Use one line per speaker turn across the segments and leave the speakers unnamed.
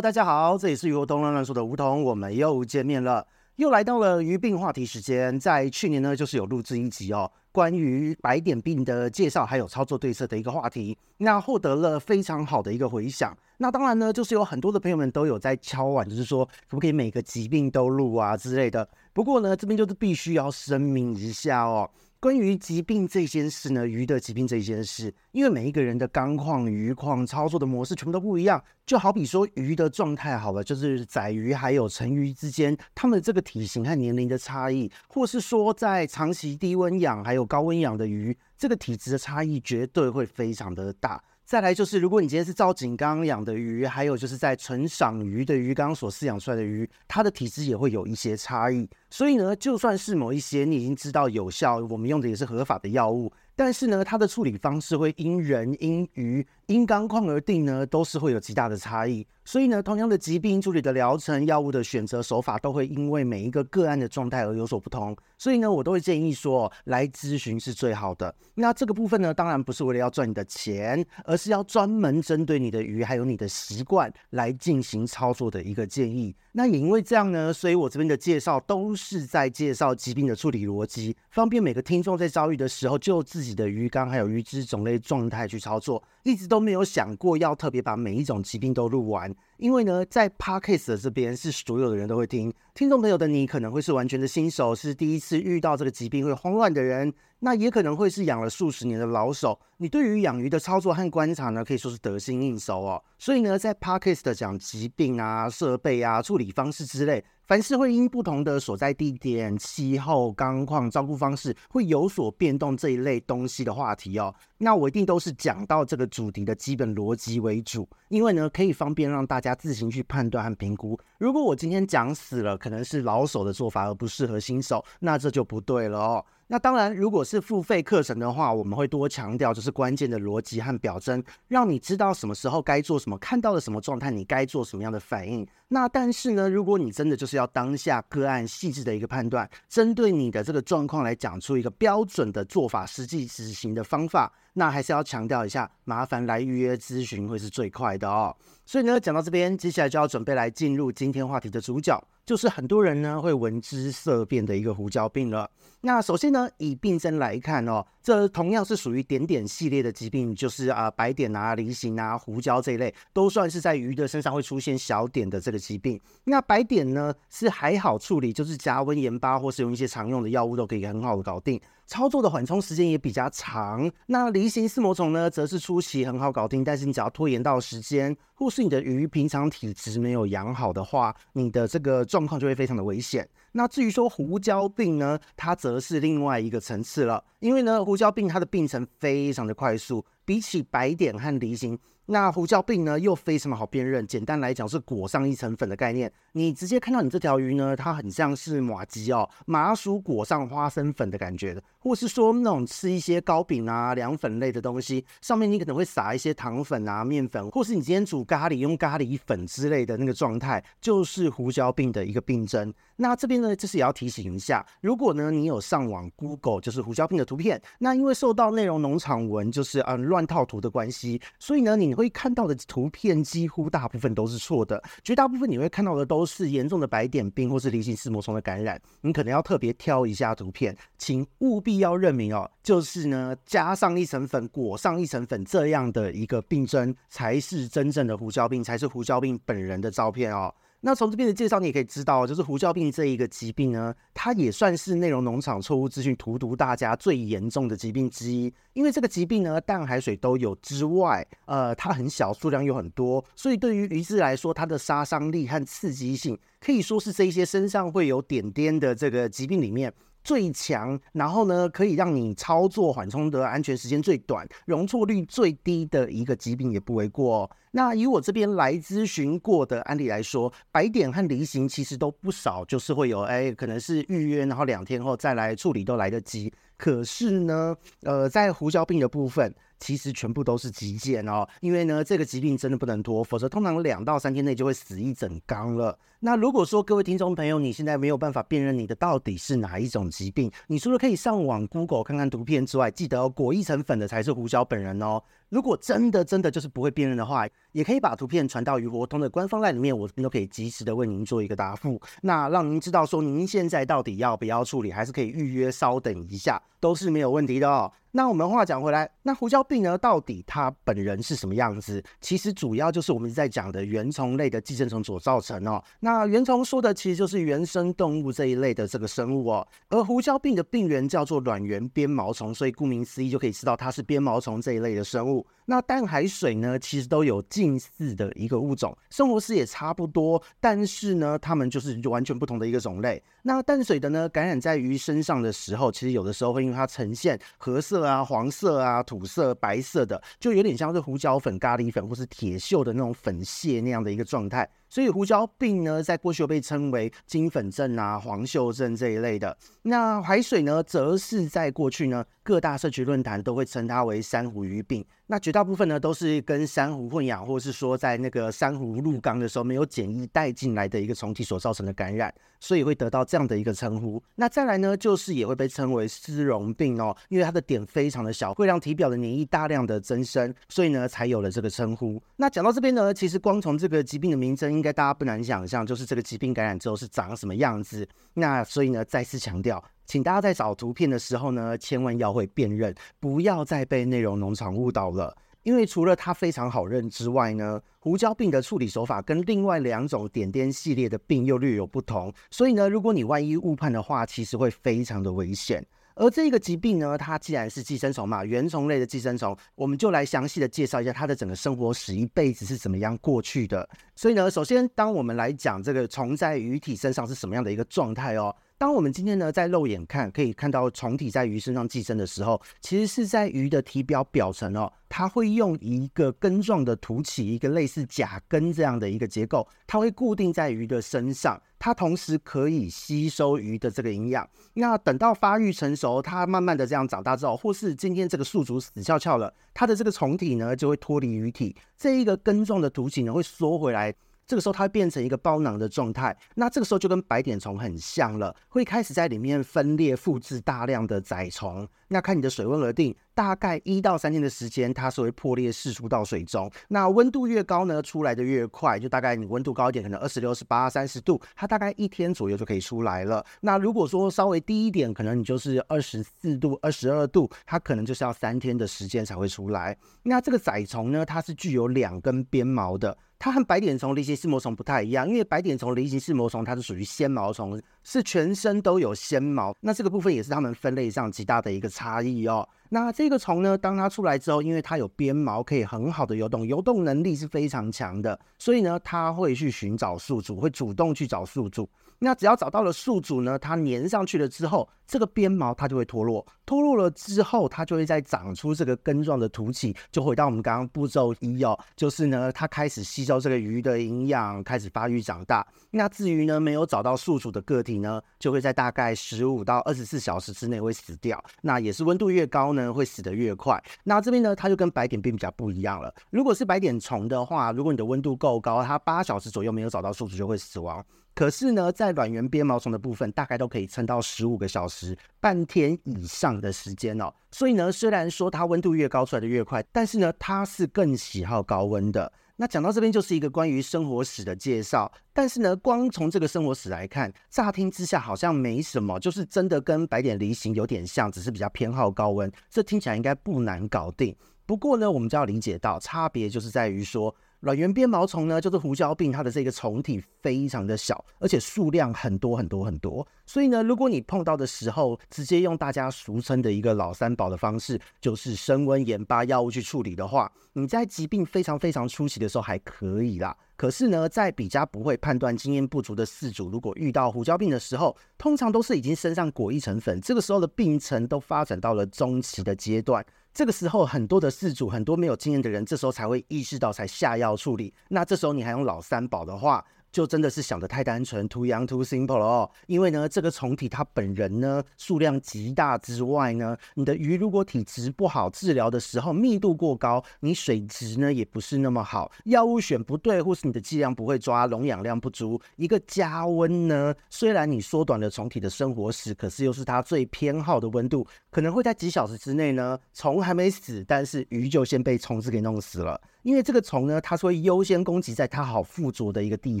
大家好，这里是鱼活通乱乱说的梧桐，我们又见面了，又来到了鱼病话题时间。在去年呢，就是有录制一集哦，关于白点病的介绍还有操作对策的一个话题，那获得了非常好的一个回响。那当然呢，就是有很多的朋友们都有在敲碗，就是说可不可以每个疾病都录啊之类的。不过呢，这边就是必须要声明一下哦。关于疾病这件事呢，鱼的疾病这件事，因为每一个人的钢矿、鱼矿操作的模式全部都不一样，就好比说鱼的状态好了，就是仔鱼还有成鱼之间，它们这个体型和年龄的差异，或是说在长期低温养还有高温养的鱼，这个体质的差异绝对会非常的大。再来就是，如果你今天是造景缸养的鱼，还有就是在纯赏鱼的鱼缸所饲养出来的鱼，它的体质也会有一些差异。所以呢，就算是某一些你已经知道有效，我们用的也是合法的药物。但是呢，它的处理方式会因人、因鱼、因缸况而定呢，都是会有极大的差异。所以呢，同样的疾病处理的疗程、药物的选择手法，都会因为每一个个案的状态而有所不同。所以呢，我都会建议说，来咨询是最好的。那这个部分呢，当然不是为了要赚你的钱，而是要专门针对你的鱼还有你的习惯来进行操作的一个建议。那也因为这样呢，所以我这边的介绍都是在介绍疾病的处理逻辑，方便每个听众在遭遇的时候就自己。的鱼缸还有鱼只种类状态去操作，一直都都没有想过要特别把每一种疾病都录完，因为呢，在 Podcast 的这边是所有的人都会听，听众朋友的你可能会是完全的新手，是第一次遇到这个疾病会慌乱的人，那也可能会是养了数十年的老手，你对于养鱼的操作和观察呢，可以说是得心应手哦。所以呢，在 Podcast 讲疾病啊、设备啊、处理方式之类。凡是会因不同的所在地点、气候、钢矿、照顾方式会有所变动这一类东西的话题哦，那我一定都是讲到这个主题的基本逻辑为主，因为呢，可以方便让大家自行去判断和评估。如果我今天讲死了，可能是老手的做法而不适合新手，那这就不对了哦。那当然，如果是付费课程的话，我们会多强调就是关键的逻辑和表征，让你知道什么时候该做什么，看到了什么状态，你该做什么样的反应。那但是呢，如果你真的就是要当下个案细致的一个判断，针对你的这个状况来讲出一个标准的做法，实际执行的方法，那还是要强调一下，麻烦来预约咨询会是最快的哦。所以呢，讲到这边，接下来就要准备来进入今天话题的主角。就是很多人呢会闻之色变的一个胡椒病了。那首先呢，以病症来看哦，这同样是属于点点系列的疾病，就是啊白点啊、梨形啊、胡椒这一类，都算是在鱼的身上会出现小点的这个疾病。那白点呢是还好处理，就是加温盐巴或是用一些常用的药物都可以很好的搞定。操作的缓冲时间也比较长。那梨形丝膜虫呢，则是初期很好搞定，但是你只要拖延到时间，或是你的鱼平常体质没有养好的话，你的这个状况就会非常的危险。那至于说胡椒病呢，它则是另外一个层次了，因为呢，胡椒病它的病程非常的快速，比起白点和梨形。那胡椒饼呢，又非常的好辨认。简单来讲，是裹上一层粉的概念。你直接看到你这条鱼呢，它很像是麻吉哦，麻薯裹上花生粉的感觉的，或是说那种吃一些糕饼啊、凉粉类的东西，上面你可能会撒一些糖粉啊、面粉，或是你今天煮咖喱用咖喱粉之类的那个状态，就是胡椒病的一个病征。那这边呢，就是也要提醒一下，如果呢你有上网 Google 就是胡椒病的图片，那因为受到内容农场文就是嗯乱套图的关系，所以呢你。会看到的图片几乎大部分都是错的，绝大部分你会看到的都都是严重的白点病或是梨形丝膜虫的感染，你可能要特别挑一下图片，请务必要认明哦，就是呢加上一层粉，裹上一层粉这样的一个病症才是真正的胡椒病，才是胡椒病本人的照片哦。那从这边的介绍，你也可以知道，就是胡椒病这一个疾病呢，它也算是内容农场错误资讯荼毒大家最严重的疾病之一。因为这个疾病呢，淡海水都有之外，呃，它很小，数量又很多，所以对于鱼质来说，它的杀伤力和刺激性可以说是这一些身上会有点点的这个疾病里面。最强，然后呢，可以让你操作缓冲的安全时间最短、容错率最低的一个疾病也不为过哦。那以我这边来咨询过的案例来说，白点和梨形其实都不少，就是会有哎，可能是预约，然后两天后再来处理都来得及。可是呢，呃，在胡椒病的部分，其实全部都是急件哦，因为呢，这个疾病真的不能拖，否则通常两到三天内就会死一整缸了。那如果说各位听众朋友，你现在没有办法辨认你的到底是哪一种疾病，你除了可以上网 Google 看看图片之外，记得哦，裹一层粉的才是胡椒本人哦。如果真的真的就是不会辨认的话，也可以把图片传到鱼活通的官方栏里面，我这边都可以及时的为您做一个答复。那让您知道说您现在到底要不要处理，还是可以预约稍等一下，都是没有问题的哦。那我们话讲回来，那胡椒病呢，到底它本人是什么样子？其实主要就是我们在讲的原虫类的寄生虫所造成哦。那原虫说的其实就是原生动物这一类的这个生物哦。而胡椒病的病原叫做卵圆鞭毛虫，所以顾名思义就可以知道它是鞭毛虫这一类的生物。那淡海水呢，其实都有近似的一个物种，生活史也差不多，但是呢，它们就是完全不同的一个种类。那淡水的呢，感染在鱼身上的时候，其实有的时候会因为它呈现褐色啊、黄色啊、土色、白色的，就有点像是胡椒粉、咖喱粉或是铁锈的那种粉屑那样的一个状态。所以胡椒病呢，在过去又被称为金粉症啊、黄锈症这一类的。那海水呢，则是在过去呢，各大社区论坛都会称它为珊瑚鱼病。那绝大部分呢，都是跟珊瑚混养，或是说在那个珊瑚入缸的时候没有检疫带进来的一个虫体所造成的感染，所以会得到这样的一个称呼。那再来呢，就是也会被称为丝绒病哦，因为它的点非常的小，会让体表的黏液大量的增生，所以呢，才有了这个称呼。那讲到这边呢，其实光从这个疾病的名称，应该大家不难想象，就是这个疾病感染之后是长什么样子。那所以呢，再次强调。请大家在找图片的时候呢，千万要会辨认，不要再被内容农场误导了。因为除了它非常好认之外呢，胡椒病的处理手法跟另外两种点点系列的病又略有不同，所以呢，如果你万一误判的话，其实会非常的危险。而这个疾病呢，它既然是寄生虫嘛，原虫类的寄生虫，我们就来详细的介绍一下它的整个生活史，一辈子是怎么样过去的。所以呢，首先当我们来讲这个虫在鱼体身上是什么样的一个状态哦。当我们今天呢，在肉眼看可以看到虫体在鱼身上寄生的时候，其实是在鱼的体表表层哦，它会用一个根状的突起，一个类似甲根这样的一个结构，它会固定在鱼的身上，它同时可以吸收鱼的这个营养。那等到发育成熟，它慢慢的这样长大之后，或是今天这个宿主死翘翘了，它的这个虫体呢就会脱离鱼体，这一个根状的突起呢会缩回来。这个时候它会变成一个包囊的状态，那这个时候就跟白点虫很像了，会开始在里面分裂复制大量的载虫。那看你的水温而定，大概一到三天的时间，它是会破裂释出到水中。那温度越高呢，出来的越快，就大概你温度高一点，可能二十六、十八、三十度，它大概一天左右就可以出来了。那如果说稍微低一点，可能你就是二十四度、二十二度，它可能就是要三天的时间才会出来。那这个载虫呢，它是具有两根鞭毛的。它和白点虫、梨形似膜虫不太一样，因为白点虫、梨形似膜虫它是属于纤毛虫，是全身都有纤毛。那这个部分也是它们分类上极大的一个差异哦。那这个虫呢，当它出来之后，因为它有鞭毛，可以很好的游动，游动能力是非常强的，所以呢，它会去寻找宿主，会主动去找宿主。那只要找到了宿主呢，它粘上去了之后，这个鞭毛它就会脱落，脱落了之后，它就会再长出这个根状的突起，就回到我们刚刚步骤一哦，就是呢，它开始吸收这个鱼的营养，开始发育长大。那至于呢，没有找到宿主的个体呢，就会在大概十五到二十四小时之内会死掉。那也是温度越高呢，会死得越快。那这边呢，它就跟白点病比较不一样了。如果是白点虫的话，如果你的温度够高，它八小时左右没有找到宿主就会死亡。可是呢，在卵圆鞭毛虫的部分，大概都可以撑到十五个小时、半天以上的时间哦。所以呢，虽然说它温度越高出来的越快，但是呢，它是更喜好高温的。那讲到这边就是一个关于生活史的介绍。但是呢，光从这个生活史来看，乍听之下好像没什么，就是真的跟白点梨形有点像，只是比较偏好高温。这听起来应该不难搞定。不过呢，我们就要理解到差别就是在于说。卵圆鞭毛虫呢，就是胡椒病，它的这个虫体非常的小，而且数量很多很多很多。所以呢，如果你碰到的时候，直接用大家俗称的一个老三宝的方式，就是升温盐巴药物去处理的话，你在疾病非常非常初期的时候还可以啦。可是呢，在比较不会判断、经验不足的饲主，如果遇到胡椒病的时候，通常都是已经身上裹一层粉，这个时候的病程都发展到了中期的阶段。这个时候，很多的事主，很多没有经验的人，这时候才会意识到，才下药处理。那这时候你还用老三宝的话，就真的是想得太单纯，too young too simple 了哦。因为呢，这个虫体它本人呢数量极大之外呢，你的鱼如果体质不好，治疗的时候密度过高，你水质呢也不是那么好，药物选不对，或是你的剂量不会抓，溶氧量不足，一个加温呢，虽然你缩短了虫体的生活史，可是又是它最偏好的温度，可能会在几小时之内呢，虫还没死，但是鱼就先被虫子给弄死了。因为这个虫呢，它是会优先攻击在它好附着的一个地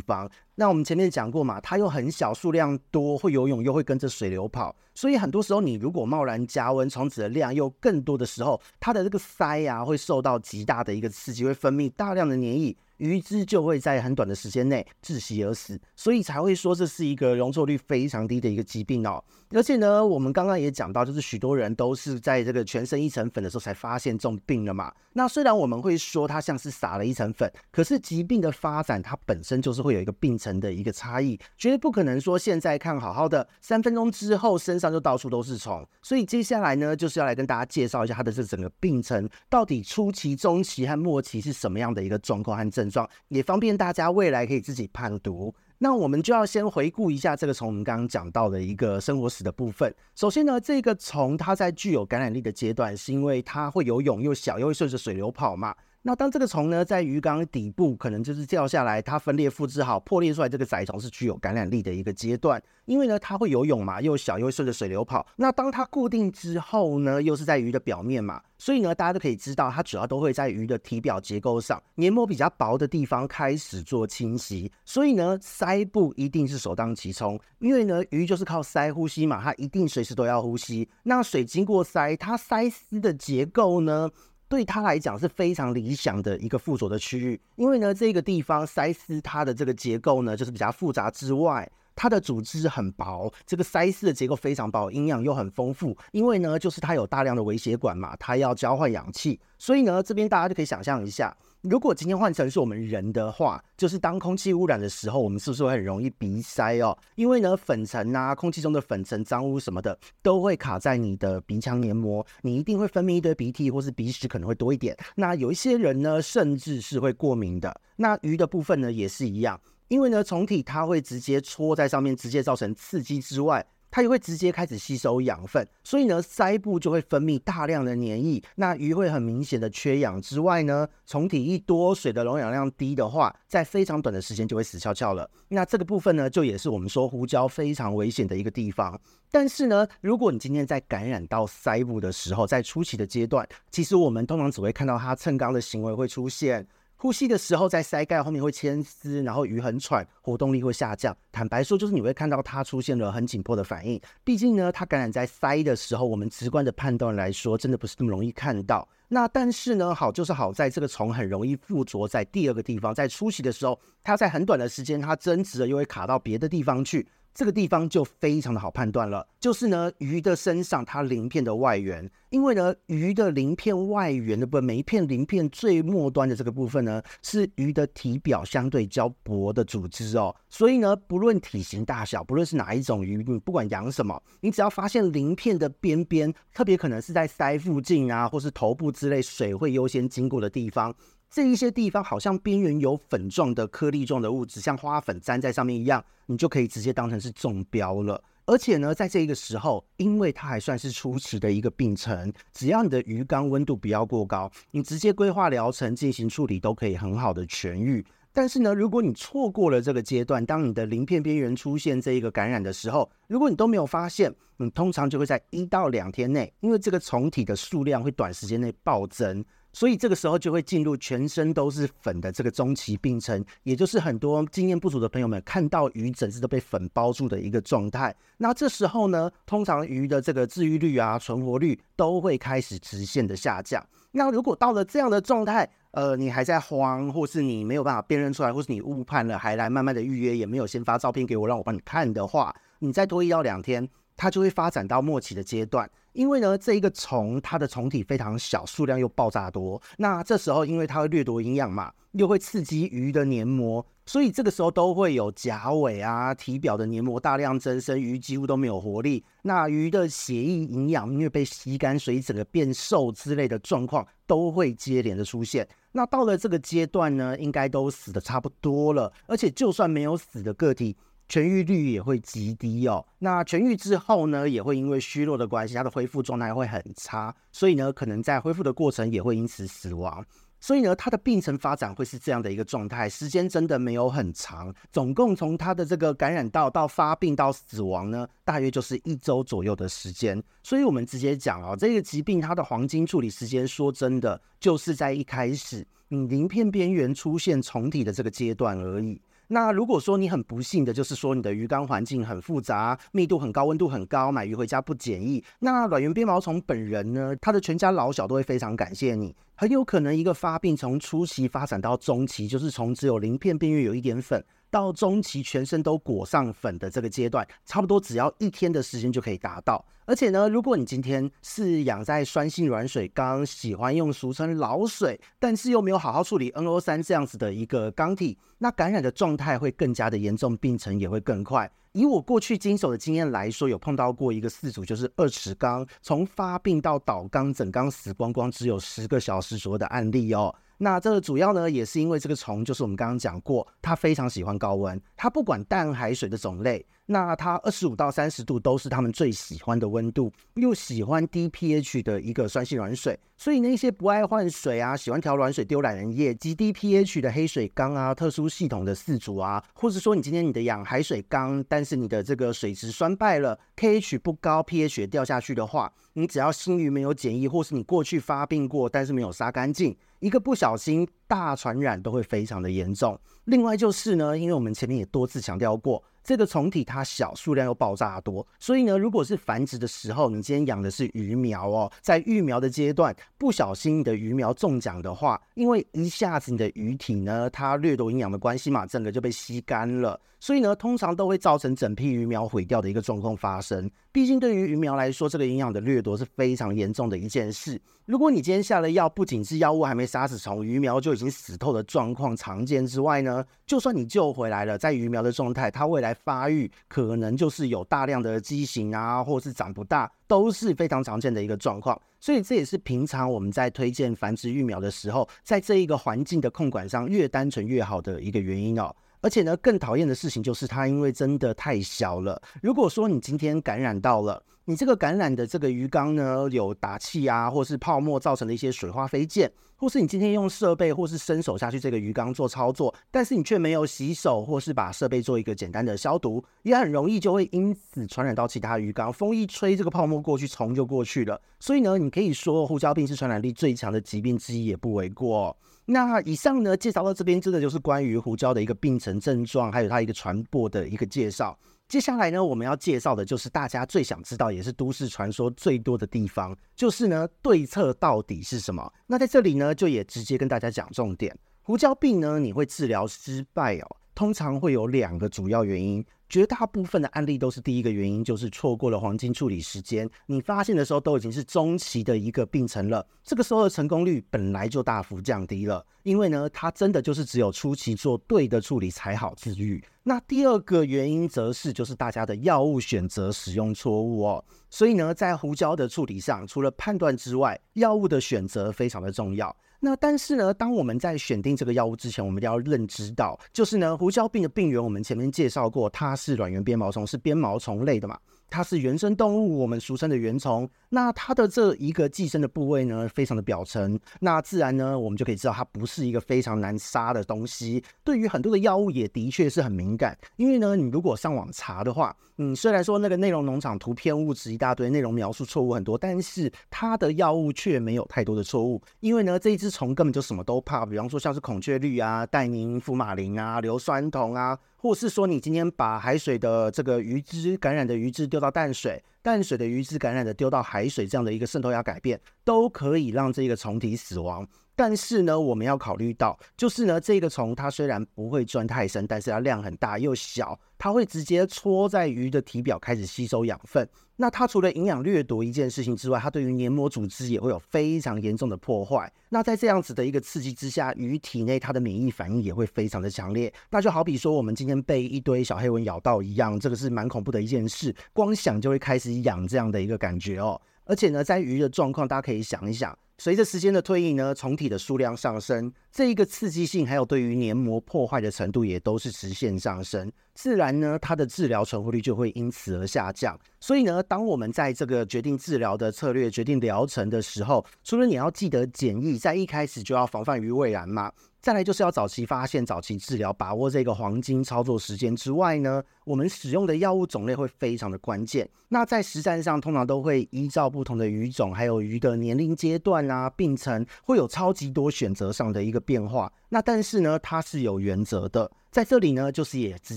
方。那我们前面讲过嘛，它又很小，数量多，会游泳又会跟着水流跑，所以很多时候你如果贸然加温，虫子的量又更多的时候，它的这个鳃呀会受到极大的一个刺激，会分泌大量的粘液。鱼只就会在很短的时间内窒息而死，所以才会说这是一个容错率非常低的一个疾病哦。而且呢，我们刚刚也讲到，就是许多人都是在这个全身一层粉的时候才发现这种病了嘛。那虽然我们会说它像是撒了一层粉，可是疾病的发展它本身就是会有一个病程的一个差异，绝对不可能说现在看好好的，三分钟之后身上就到处都是虫。所以接下来呢，就是要来跟大家介绍一下它的这整个病程到底初期、中期和末期是什么样的一个状况和症状。也方便大家未来可以自己判读。那我们就要先回顾一下这个从我们刚刚讲到的一个生活史的部分。首先呢，这个虫它在具有感染力的阶段，是因为它会游泳又小，又会顺着水流跑嘛。那当这个虫呢，在鱼缸底部可能就是掉下来，它分裂复制好，破裂出来这个载虫是具有感染力的一个阶段，因为呢它会游泳嘛，又小又顺着水流跑。那当它固定之后呢，又是在鱼的表面嘛，所以呢大家都可以知道，它主要都会在鱼的体表结构上，黏膜比较薄的地方开始做侵袭。所以呢鳃部一定是首当其冲，因为呢鱼就是靠鳃呼吸嘛，它一定随时都要呼吸。那水经过鳃，它鳃丝的结构呢，对它来讲是非常理想的一个附着的区域，因为呢，这个地方塞丝它的这个结构呢，就是比较复杂之外，它的组织很薄，这个塞丝的结构非常薄，营养又很丰富，因为呢，就是它有大量的微血管嘛，它要交换氧气，所以呢，这边大家就可以想象一下。如果今天换成是我们人的话，就是当空气污染的时候，我们是不是会很容易鼻塞哦？因为呢，粉尘啊，空气中的粉尘、脏污什么的，都会卡在你的鼻腔黏膜，你一定会分泌一堆鼻涕，或是鼻屎可能会多一点。那有一些人呢，甚至是会过敏的。那鱼的部分呢，也是一样，因为呢，虫体它会直接戳在上面，直接造成刺激之外。它也会直接开始吸收养分，所以呢，鳃部就会分泌大量的黏液，那鱼会很明显的缺氧之外呢，虫体一多，水的溶氧量低的话，在非常短的时间就会死翘翘了。那这个部分呢，就也是我们说胡椒非常危险的一个地方。但是呢，如果你今天在感染到鳃部的时候，在初期的阶段，其实我们通常只会看到它蹭缸的行为会出现。呼吸的时候，在鳃盖后面会牵丝，然后鱼很喘，活动力会下降。坦白说，就是你会看到它出现了很紧迫的反应。毕竟呢，它感染在鳃的时候，我们直观的判断来说，真的不是那么容易看到。那但是呢，好就是好在这个虫很容易附着在第二个地方，在初期的时候，它在很短的时间，它增殖了又会卡到别的地方去。这个地方就非常的好判断了，就是呢，鱼的身上它鳞片的外缘，因为呢，鱼的鳞片外缘的部分，每一片鳞片最末端的这个部分呢，是鱼的体表相对较薄的组织哦，所以呢，不论体型大小，不论是哪一种鱼，你不管养什么，你只要发现鳞片的边边，特别可能是在鳃附近啊，或是头部之类水会优先经过的地方。这一些地方好像边缘有粉状的颗粒状的物质，像花粉粘在上面一样，你就可以直接当成是中标了。而且呢，在这个时候，因为它还算是初期的一个病程，只要你的鱼缸温度不要过高，你直接规划疗程进行处理都可以很好的痊愈。但是呢，如果你错过了这个阶段，当你的鳞片边缘出现这一个感染的时候，如果你都没有发现，你通常就会在一到两天内，因为这个虫体的数量会短时间内暴增。所以这个时候就会进入全身都是粉的这个中期病程，也就是很多经验不足的朋友们看到鱼整只都被粉包住的一个状态。那这时候呢，通常鱼的这个治愈率啊、存活率都会开始直线的下降。那如果到了这样的状态，呃，你还在慌，或是你没有办法辨认出来，或是你误判了，还来慢慢的预约，也没有先发照片给我让我帮你看的话，你再多一到两天，它就会发展到末期的阶段。因为呢，这一个虫它的虫体非常小，数量又爆炸多。那这时候，因为它会掠夺营养嘛，又会刺激鱼的黏膜，所以这个时候都会有甲尾啊、体表的黏膜大量增生，鱼几乎都没有活力。那鱼的血液营养因为被吸干，所以整个变瘦之类的状况都会接连的出现。那到了这个阶段呢，应该都死的差不多了，而且就算没有死的个体，痊愈率也会极低哦。那痊愈之后呢，也会因为虚弱的关系，它的恢复状态会很差，所以呢，可能在恢复的过程也会因此死亡。所以呢，它的病程发展会是这样的一个状态，时间真的没有很长，总共从它的这个感染到到发病到死亡呢，大约就是一周左右的时间。所以我们直接讲啊，这个疾病它的黄金处理时间，说真的，就是在一开始你鳞片边缘出现虫体的这个阶段而已。那如果说你很不幸的，就是说你的鱼缸环境很复杂，密度很高，温度很高，买鱼回家不简易，那卵圆鞭毛虫本人呢，他的全家老小都会非常感谢你。很有可能一个发病从初期发展到中期，就是从只有鳞片边缘有一点粉。到中期全身都裹上粉的这个阶段，差不多只要一天的时间就可以达到。而且呢，如果你今天是养在酸性软水缸，喜欢用俗称老水，但是又没有好好处理 NO 三这样子的一个缸体，那感染的状态会更加的严重，病程也会更快。以我过去经手的经验来说，有碰到过一个四组，就是二尺缸，从发病到倒缸，整缸死光光，只有十个小时左右的案例哦。那这个主要呢，也是因为这个虫，就是我们刚刚讲过，它非常喜欢高温，它不管淡海水的种类。那它二十五到三十度都是他们最喜欢的温度，又喜欢低 pH 的一个酸性软水，所以那些不爱换水啊，喜欢调软水丢懒人液，极低 pH 的黑水缸啊，特殊系统的饲主啊，或者说你今天你的养海水缸，但是你的这个水质酸败了，pH 不高，pH 掉下去的话，你只要新鱼没有检疫，或是你过去发病过，但是没有杀干净，一个不小心大传染都会非常的严重。另外就是呢，因为我们前面也多次强调过。这个虫体它小，数量又爆炸多，所以呢，如果是繁殖的时候，你今天养的是鱼苗哦，在育苗的阶段，不小心你的鱼苗中奖的话，因为一下子你的鱼体呢，它掠夺营养的关系嘛，整个就被吸干了，所以呢，通常都会造成整批鱼苗毁掉的一个状况发生。毕竟对于鱼苗来说，这个营养的掠夺是非常严重的一件事。如果你今天下了药，不仅是药物还没杀死虫，鱼苗就已经死透的状况常见之外呢，就算你救回来了，在鱼苗的状态，它未来发育可能就是有大量的畸形啊，或是长不大，都是非常常见的一个状况。所以这也是平常我们在推荐繁殖育苗的时候，在这一个环境的控管上越单纯越好的一个原因哦。而且呢，更讨厌的事情就是它，因为真的太小了。如果说你今天感染到了，你这个感染的这个鱼缸呢，有打气啊，或是泡沫造成的一些水花飞溅，或是你今天用设备或是伸手下去这个鱼缸做操作，但是你却没有洗手或是把设备做一个简单的消毒，也很容易就会因此传染到其他鱼缸。风一吹，这个泡沫过去，虫就过去了。所以呢，你可以说胡椒病是传染力最强的疾病之一，也不为过。那以上呢，介绍到这边，真的就是关于胡椒的一个病程症状，还有它一个传播的一个介绍。接下来呢，我们要介绍的就是大家最想知道，也是都市传说最多的地方，就是呢，对策到底是什么？那在这里呢，就也直接跟大家讲重点。胡椒病呢，你会治疗失败哦，通常会有两个主要原因。绝大部分的案例都是第一个原因，就是错过了黄金处理时间。你发现的时候都已经是中期的一个病程了，这个时候的成功率本来就大幅降低了。因为呢，它真的就是只有初期做对的处理才好治愈。那第二个原因则是就是大家的药物选择使用错误哦。所以呢，在胡椒的处理上，除了判断之外，药物的选择非常的重要。那但是呢，当我们在选定这个药物之前，我们一定要认知到，就是呢，胡椒病的病原，我们前面介绍过，它是卵圆鞭毛虫，是鞭毛虫类的嘛。它是原生动物，我们俗称的原虫。那它的这一个寄生的部位呢，非常的表层。那自然呢，我们就可以知道它不是一个非常难杀的东西。对于很多的药物也的确是很敏感。因为呢，你如果上网查的话，嗯，虽然说那个内容农场图片物质一大堆，内容描述错误很多，但是它的药物却没有太多的错误。因为呢，这一只虫根本就什么都怕，比方说像是孔雀绿啊、戴宁福马林啊、硫酸铜啊。或是说，你今天把海水的这个鱼只感染的鱼只丢到淡水，淡水的鱼只感染的丢到海水，这样的一个渗透压改变，都可以让这个虫体死亡。但是呢，我们要考虑到，就是呢，这个虫它虽然不会钻太深，但是它量很大又小，它会直接戳在鱼的体表开始吸收养分。那它除了营养掠夺一件事情之外，它对于黏膜组织也会有非常严重的破坏。那在这样子的一个刺激之下，鱼体内它的免疫反应也会非常的强烈。那就好比说，我们今天被一堆小黑蚊咬到一样，这个是蛮恐怖的一件事，光想就会开始痒这样的一个感觉哦。而且呢，在鱼的状况，大家可以想一想。随着时间的推移呢，虫体的数量上升，这一个刺激性还有对于黏膜破坏的程度也都是直线上升，自然呢，它的治疗存活率就会因此而下降。所以呢，当我们在这个决定治疗的策略、决定疗程的时候，除了你要记得检疫，在一开始就要防范于未然嘛。再来就是要早期发现、早期治疗，把握这个黄金操作时间之外呢，我们使用的药物种类会非常的关键。那在实战上，通常都会依照不同的鱼种，还有鱼的年龄阶段啊、病程，会有超级多选择上的一个变化。那但是呢，它是有原则的。在这里呢，就是也直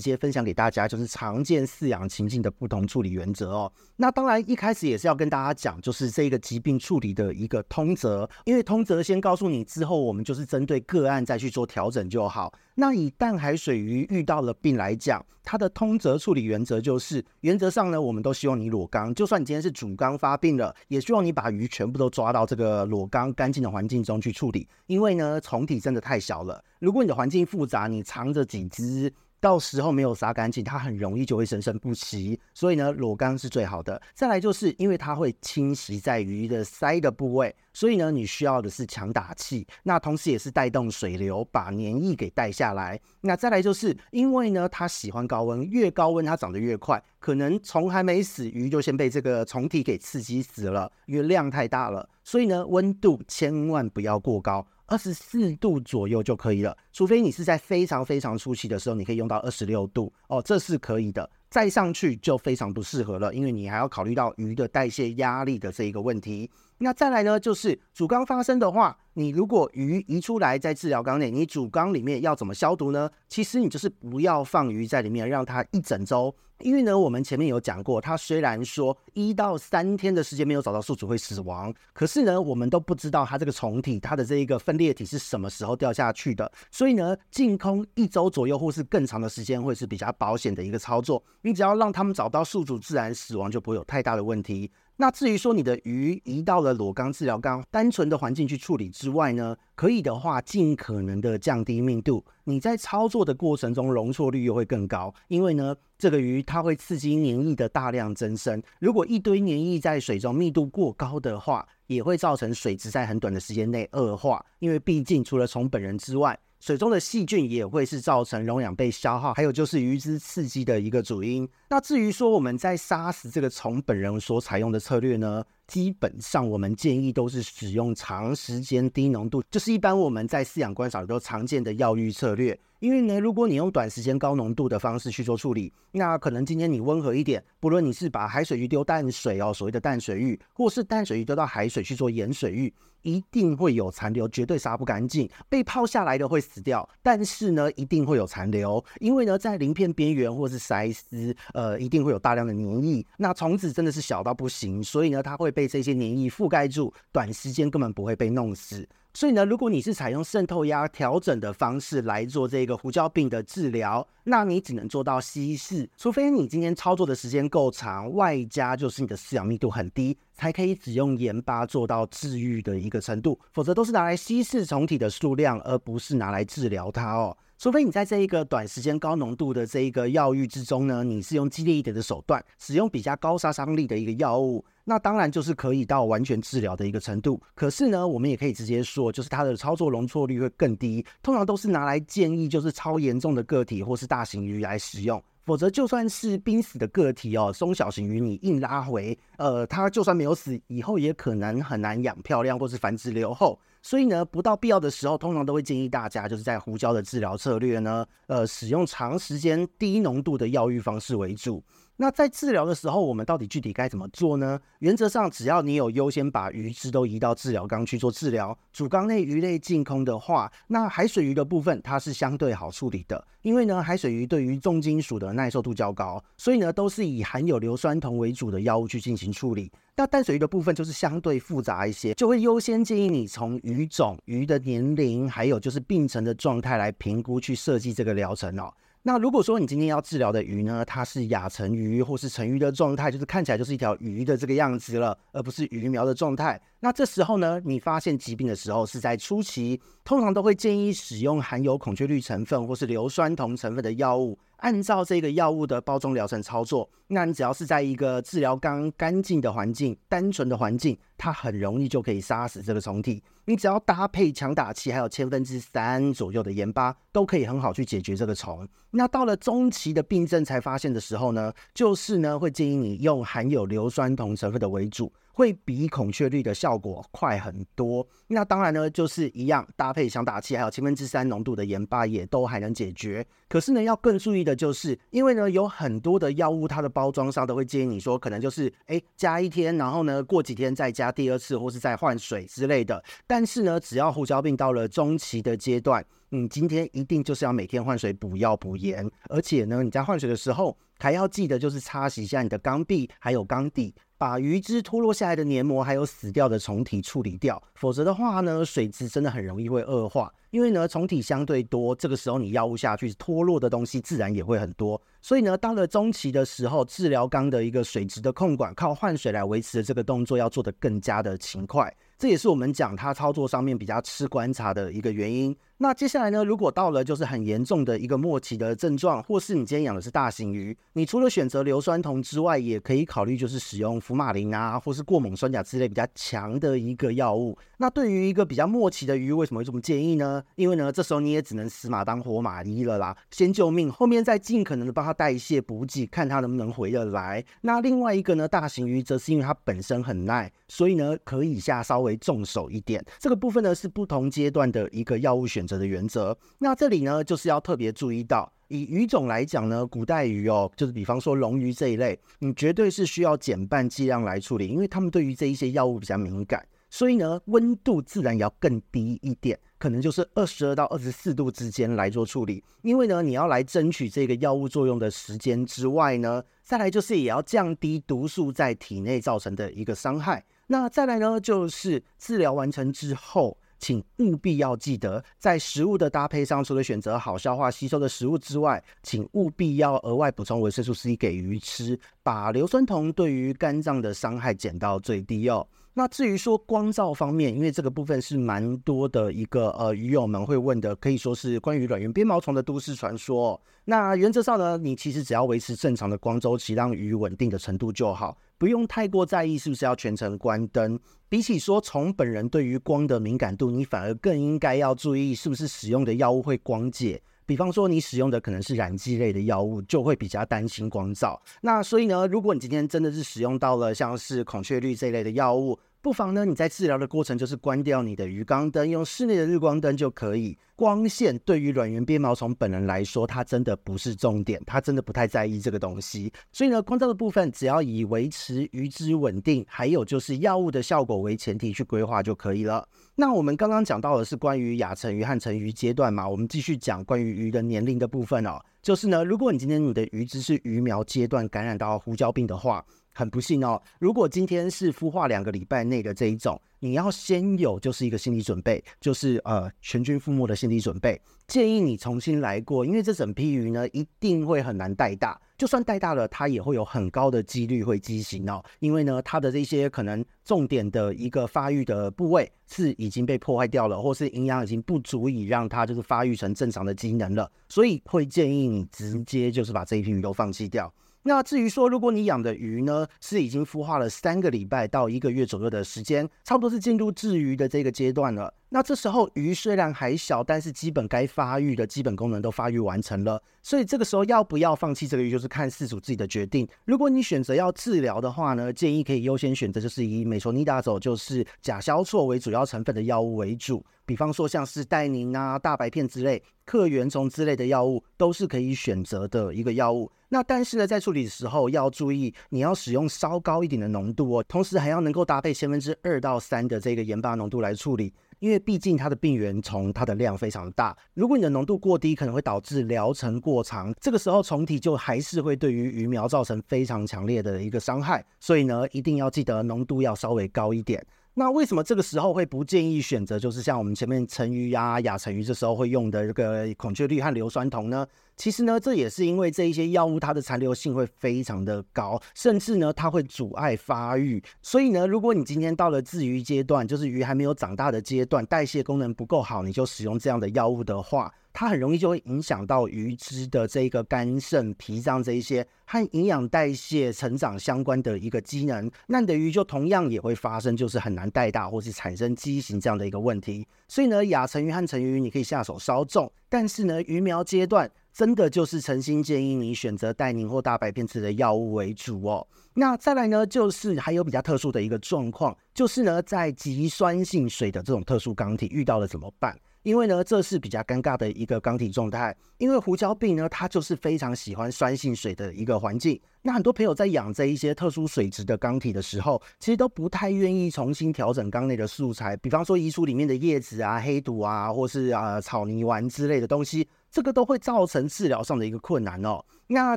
接分享给大家，就是常见饲养情境的不同处理原则哦。那当然一开始也是要跟大家讲，就是这个疾病处理的一个通则，因为通则先告诉你，之后我们就是针对个案再去做调整就好。那以淡海水鱼遇到了病来讲，它的通则处理原则就是，原则上呢，我们都希望你裸缸，就算你今天是主缸发病了，也希望你把鱼全部都抓到这个裸缸干净的环境中去处理，因为呢，虫体真的太小了。如果你的环境复杂，你藏着几只。到时候没有杀干净，它很容易就会生生不息。所以呢，裸缸是最好的。再来就是因为它会侵袭在鱼的鳃的部位，所以呢，你需要的是强打气，那同时也是带动水流，把黏液给带下来。那再来就是因为呢，它喜欢高温，越高温它长得越快，可能虫还没死，鱼就先被这个虫体给刺激死了，因为量太大了。所以呢，温度千万不要过高。二十四度左右就可以了，除非你是在非常非常初期的时候，你可以用到二十六度哦，这是可以的。再上去就非常不适合了，因为你还要考虑到鱼的代谢压力的这一个问题。那再来呢，就是主缸发生的话，你如果鱼移出来在治疗缸内，你主缸里面要怎么消毒呢？其实你就是不要放鱼在里面，让它一整周。因为呢，我们前面有讲过，它虽然说一到三天的时间没有找到宿主会死亡，可是呢，我们都不知道它这个虫体它的这一个分裂体是什么时候掉下去的。所以呢，净空一周左右或是更长的时间会是比较保险的一个操作。你只要让他们找到宿主，自然死亡就不会有太大的问题。那至于说你的鱼移到了裸缸治疗缸，单纯的环境去处理之外呢，可以的话尽可能的降低密度。你在操作的过程中容错率又会更高，因为呢这个鱼它会刺激黏液的大量增生。如果一堆黏液在水中密度过高的话，也会造成水质在很短的时间内恶化。因为毕竟除了虫本人之外，水中的细菌也会是造成溶氧被消耗，还有就是鱼之刺激的一个主因。那至于说我们在杀死这个虫本人所采用的策略呢，基本上我们建议都是使用长时间低浓度，就是一般我们在饲养观赏都常见的药浴策略。因为呢，如果你用短时间高浓度的方式去做处理，那可能今天你温和一点，不论你是把海水鱼丢淡水哦，所谓的淡水浴，或是淡水鱼丢到海水去做盐水浴，一定会有残留，绝对杀不干净。被泡下来的会死掉，但是呢，一定会有残留，因为呢，在鳞片边缘或是鳃丝，呃，呃一定会有大量的黏液。那虫子真的是小到不行，所以呢，它会被这些黏液覆盖住，短时间根本不会被弄死。所以呢，如果你是采用渗透压调整的方式来做这个胡椒病的治疗，那你只能做到稀释，除非你今天操作的时间够长，外加就是你的饲养密度很低，才可以只用盐巴做到治愈的一个程度，否则都是拿来稀释虫体的数量，而不是拿来治疗它哦。除非你在这一个短时间高浓度的这一个药浴之中呢，你是用激烈一点的手段，使用比较高杀伤力的一个药物。那当然就是可以到完全治疗的一个程度，可是呢，我们也可以直接说，就是它的操作容错率会更低，通常都是拿来建议就是超严重的个体或是大型鱼来使用，否则就算是濒死的个体哦，中小型鱼你硬拉回，呃，它就算没有死，以后也可能很难养漂亮或是繁殖留后，所以呢，不到必要的时候，通常都会建议大家就是在胡椒的治疗策略呢，呃，使用长时间低浓度的药浴方式为主。那在治疗的时候，我们到底具体该怎么做呢？原则上，只要你有优先把鱼只都移到治疗缸去做治疗，主缸内鱼类净空的话，那海水鱼的部分它是相对好处理的，因为呢，海水鱼对于重金属的耐受度较高，所以呢，都是以含有硫酸铜为主的药物去进行处理。那淡水鱼的部分就是相对复杂一些，就会优先建议你从鱼种、鱼的年龄，还有就是病程的状态来评估去设计这个疗程哦。那如果说你今天要治疗的鱼呢，它是亚成鱼或是成鱼的状态，就是看起来就是一条鱼的这个样子了，而不是鱼苗的状态。那这时候呢，你发现疾病的时候是在初期，通常都会建议使用含有孔雀绿成分或是硫酸铜成分的药物。按照这个药物的包装疗程操作，那你只要是在一个治疗缸干净的环境、单纯的环境，它很容易就可以杀死这个虫体。你只要搭配强打气，还有千分之三左右的盐巴，都可以很好去解决这个虫。那到了中期的病症才发现的时候呢，就是呢会建议你用含有硫酸铜成分的为主。会比孔雀绿的效果快很多。那当然呢，就是一样搭配强打气，还有千分之三浓度的盐巴，也都还能解决。可是呢，要更注意的就是，因为呢，有很多的药物，它的包装上都会建议你说，可能就是哎加一天，然后呢过几天再加第二次，或是再换水之类的。但是呢，只要胡椒病到了中期的阶段，你今天一定就是要每天换水、补药、补盐，而且呢，你在换水的时候还要记得就是擦洗一下你的缸壁，还有缸底。把鱼只脱落下来的黏膜还有死掉的虫体处理掉，否则的话呢，水质真的很容易会恶化。因为呢，虫体相对多，这个时候你药物下去脱落的东西自然也会很多。所以呢，到了中期的时候，治疗缸的一个水质的控管，靠换水来维持的这个动作要做得更加的勤快。这也是我们讲它操作上面比较吃观察的一个原因。那接下来呢，如果到了就是很严重的一个末期的症状，或是你今天养的是大型鱼，你除了选择硫酸铜之外，也可以考虑就是使用福马林啊，或是过锰酸钾之类比较强的一个药物。那对于一个比较末期的鱼，为什么会这么建议呢？因为呢，这时候你也只能死马当活马医了啦，先救命，后面再尽可能的帮它代谢补给，看它能不能回得来。那另外一个呢，大型鱼则是因为它本身很耐，所以呢，可以下稍微重手一点。这个部分呢，是不同阶段的一个药物选择的原则。那这里呢，就是要特别注意到，以鱼种来讲呢，古代鱼哦，就是比方说龙鱼这一类，你绝对是需要减半剂量来处理，因为他们对于这一些药物比较敏感，所以呢，温度自然也要更低一点，可能就是二十二到二十四度之间来做处理。因为呢，你要来争取这个药物作用的时间之外呢，再来就是也要降低毒素在体内造成的一个伤害。那再来呢，就是治疗完成之后，请务必要记得，在食物的搭配上，除了选择好消化吸收的食物之外，请务必要额外补充维生素 C 给鱼吃，把硫酸铜对于肝脏的伤害减到最低哦。那至于说光照方面，因为这个部分是蛮多的一个呃鱼友们会问的，可以说是关于软圆鞭毛虫的都市传说。那原则上呢，你其实只要维持正常的光周期，让鱼稳定的程度就好，不用太过在意是不是要全程关灯。比起说从本人对于光的敏感度，你反而更应该要注意是不是使用的药物会光解。比方说，你使用的可能是染剂类的药物，就会比较担心光照。那所以呢，如果你今天真的是使用到了像是孔雀绿这类的药物，不妨呢，你在治疗的过程就是关掉你的鱼缸灯，用室内的日光灯就可以。光线对于软圆鞭毛虫本人来说，它真的不是重点，它真的不太在意这个东西。所以呢，光照的部分只要以维持鱼只稳定，还有就是药物的效果为前提去规划就可以了。那我们刚刚讲到的是关于亚成鱼和成鱼阶段嘛，我们继续讲关于鱼的年龄的部分哦。就是呢，如果你今天你的鱼只是鱼苗阶段感染到胡椒病的话，很不幸哦。如果今天是孵化两个礼拜内的这一种，你要先有就是一个心理准备，就是呃全军覆没的心理准备。建议你重新来过，因为这整批鱼呢一定会很难带大，就算带大了，它也会有很高的几率会畸形哦。因为呢，它的这些可能重点的一个发育的部位是已经被破坏掉了，或是营养已经不足以让它就是发育成正常的机能了，所以会建议你直接就是把这一批鱼都放弃掉。那至于说，如果你养的鱼呢，是已经孵化了三个礼拜到一个月左右的时间，差不多是进入稚鱼的这个阶段了。那这时候鱼虽然还小，但是基本该发育的基本功能都发育完成了，所以这个时候要不要放弃这个鱼，就是看饲主自己的决定。如果你选择要治疗的话呢，建议可以优先选择就是以美索尼达唑，就是甲硝唑为主要成分的药物为主，比方说像是戴宁啊、大白片之类、克原虫之类的药物都是可以选择的一个药物。那但是呢，在处理的时候要注意，你要使用稍高一点的浓度哦，同时还要能够搭配千分之二到三的这个盐巴浓度来处理。因为毕竟它的病原虫它的量非常大，如果你的浓度过低，可能会导致疗程过长，这个时候虫体就还是会对于鱼苗造成非常强烈的一个伤害，所以呢，一定要记得浓度要稍微高一点。那为什么这个时候会不建议选择，就是像我们前面成鱼啊、亚成鱼这时候会用的这个孔雀绿和硫酸铜呢？其实呢，这也是因为这一些药物它的残留性会非常的高，甚至呢它会阻碍发育。所以呢，如果你今天到了稚鱼阶段，就是鱼还没有长大的阶段，代谢功能不够好，你就使用这样的药物的话，它很容易就会影响到鱼只的这个肝肾脾脏这一些和营养代谢成长相关的一个机能，那你的鱼就同样也会发生就是很难带大或是产生畸形这样的一个问题。所以呢，亚成鱼和成鱼你可以下手稍重，但是呢，鱼苗阶段真的就是诚心建议你选择带宁或大白片质的药物为主哦。那再来呢，就是还有比较特殊的一个状况，就是呢，在极酸性水的这种特殊缸体遇到了怎么办？因为呢，这是比较尴尬的一个缸体状态。因为胡椒病呢，它就是非常喜欢酸性水的一个环境。那很多朋友在养这一些特殊水质的缸体的时候，其实都不太愿意重新调整缸内的素材，比方说移除里面的叶子啊、黑土啊，或是啊草泥丸之类的东西。这个都会造成治疗上的一个困难哦。那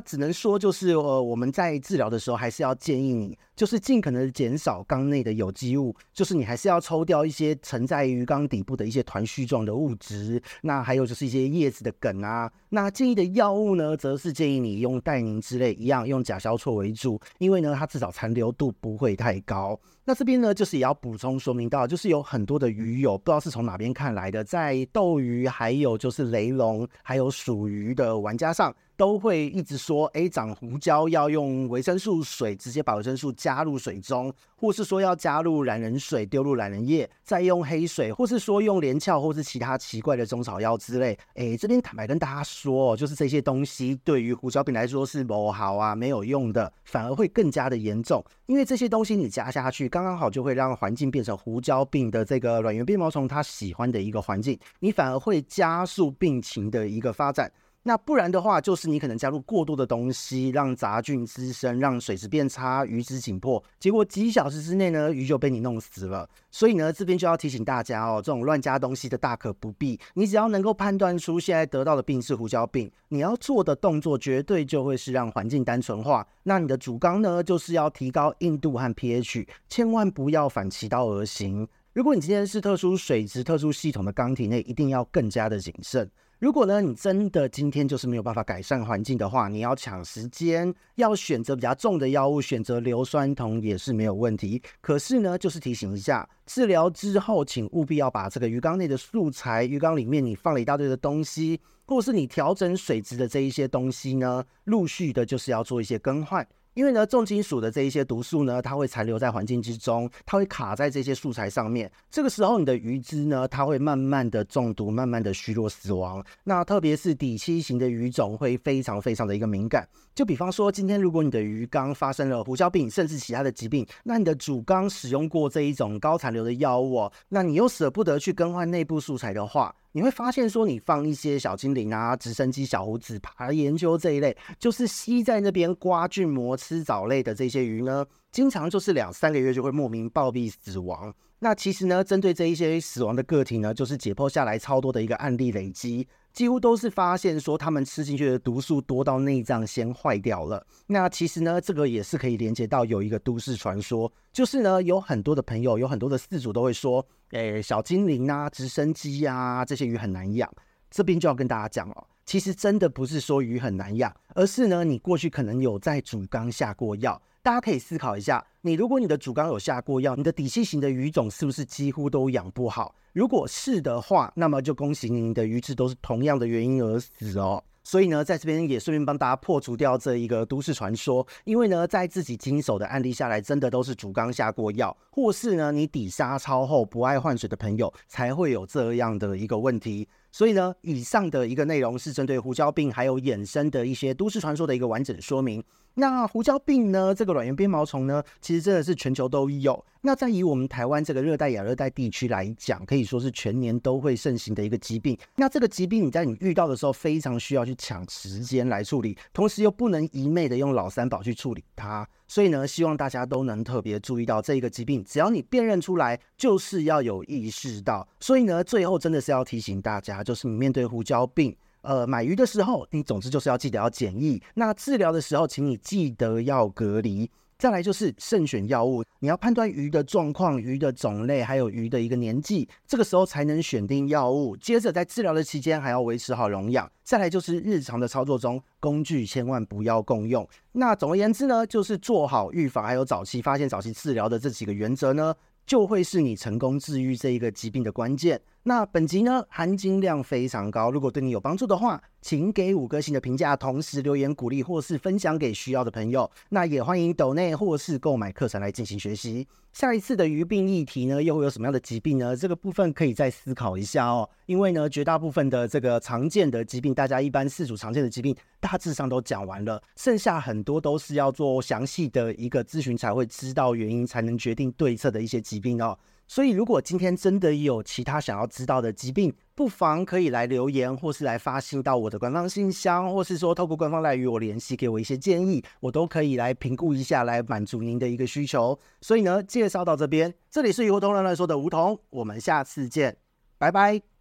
只能说就是呃，我们在治疗的时候还是要建议你，就是尽可能减少缸内的有机物，就是你还是要抽掉一些沉在鱼缸底部的一些团絮状的物质。那还有就是一些叶子的梗啊。那建议的药物呢，则是建议你用代宁之类一样，用甲硝唑为主，因为呢它至少残留度不会太高。那这边呢，就是也要补充说明到，就是有很多的鱼友不知道是从哪边看来的，在斗鱼还有就是雷龙还有鼠鱼的玩家上。都会一直说，哎，长胡椒要用维生素水，直接把维生素加入水中，或是说要加入懒人水，丢入懒人液，再用黑水，或是说用连翘，或是其他奇怪的中草药之类。哎，这边坦白跟大家说，就是这些东西对于胡椒病来说是不好啊，没有用的，反而会更加的严重。因为这些东西你加下去，刚刚好就会让环境变成胡椒病的这个卵圆鞭毛虫它喜欢的一个环境，你反而会加速病情的一个发展。那不然的话，就是你可能加入过多的东西，让杂菌滋生，让水质变差，鱼质紧迫，结果几小时之内呢，鱼就被你弄死了。所以呢，这边就要提醒大家哦，这种乱加东西的大可不必。你只要能够判断出现在得到的病是胡椒病，你要做的动作绝对就会是让环境单纯化。那你的主缸呢，就是要提高硬度和 pH，千万不要反其道而行。如果你今天是特殊水质、特殊系统的缸体内，一定要更加的谨慎。如果呢，你真的今天就是没有办法改善环境的话，你要抢时间，要选择比较重的药物，选择硫酸铜也是没有问题。可是呢，就是提醒一下，治疗之后，请务必要把这个鱼缸内的素材，鱼缸里面你放了一大堆的东西，或是你调整水质的这一些东西呢，陆续的就是要做一些更换。因为呢，重金属的这一些毒素呢，它会残留在环境之中，它会卡在这些素材上面。这个时候，你的鱼只呢，它会慢慢的中毒，慢慢的虚弱死亡。那特别是底栖型的鱼种会非常非常的一个敏感。就比方说，今天如果你的鱼缸发生了胡椒病，甚至其他的疾病，那你的主缸使用过这一种高残留的药物哦，那你又舍不得去更换内部素材的话，你会发现说，你放一些小精灵啊、直升机、小猴子、爬研究这一类，就是吸在那边刮菌膜、吃藻类的这些鱼呢，经常就是两三个月就会莫名暴毙死亡。那其实呢，针对这一些死亡的个体呢，就是解剖下来超多的一个案例累积。几乎都是发现说，他们吃进去的毒素多到内脏先坏掉了。那其实呢，这个也是可以连接到有一个都市传说，就是呢，有很多的朋友，有很多的饲主都会说，诶，小精灵啊、直升机啊，这些鱼很难养。这边就要跟大家讲哦，其实真的不是说鱼很难养，而是呢，你过去可能有在主缸下过药。大家可以思考一下，你如果你的主缸有下过药，你的底栖型的鱼种是不是几乎都养不好？如果是的话，那么就恭喜你，的鱼只都是同样的原因而死哦。所以呢，在这边也顺便帮大家破除掉这一个都市传说，因为呢，在自己经手的案例下来，真的都是主缸下过药，或是呢，你底沙超厚不爱换水的朋友才会有这样的一个问题。所以呢，以上的一个内容是针对胡椒病还有衍生的一些都市传说的一个完整说明。那胡椒病呢，这个卵圆鞭毛虫呢，其实真的是全球都有。那在以我们台湾这个热带亚热带地区来讲，可以说是全年都会盛行的一个疾病。那这个疾病你在你遇到的时候，非常需要去抢时间来处理，同时又不能一昧的用老三宝去处理它。所以呢，希望大家都能特别注意到这一个疾病，只要你辨认出来，就是要有意识到。所以呢，最后真的是要提醒大家，就是你面对胡椒病。呃，买鱼的时候，你总之就是要记得要检疫。那治疗的时候，请你记得要隔离。再来就是慎选药物，你要判断鱼的状况、鱼的种类，还有鱼的一个年纪，这个时候才能选定药物。接着在治疗的期间还要维持好容养。再来就是日常的操作中，工具千万不要共用。那总而言之呢，就是做好预防，还有早期发现、早期治疗的这几个原则呢，就会是你成功治愈这一个疾病的关键。那本集呢，含金量非常高，如果对你有帮助的话，请给五颗星的评价，同时留言鼓励或是分享给需要的朋友。那也欢迎抖内或是购买课程来进行学习。下一次的鱼病议题呢，又会有什么样的疾病呢？这个部分可以再思考一下哦。因为呢，绝大部分的这个常见的疾病，大家一般四组常见的疾病大致上都讲完了，剩下很多都是要做详细的一个咨询才会知道原因，才能决定对策的一些疾病哦。所以，如果今天真的有其他想要知道的疾病，不妨可以来留言，或是来发信到我的官方信箱，或是说透过官方来与我联系，给我一些建议，我都可以来评估一下，来满足您的一个需求。所以呢，介绍到这边，这里是鱼活通乱乱说的梧桐，我们下次见，拜拜。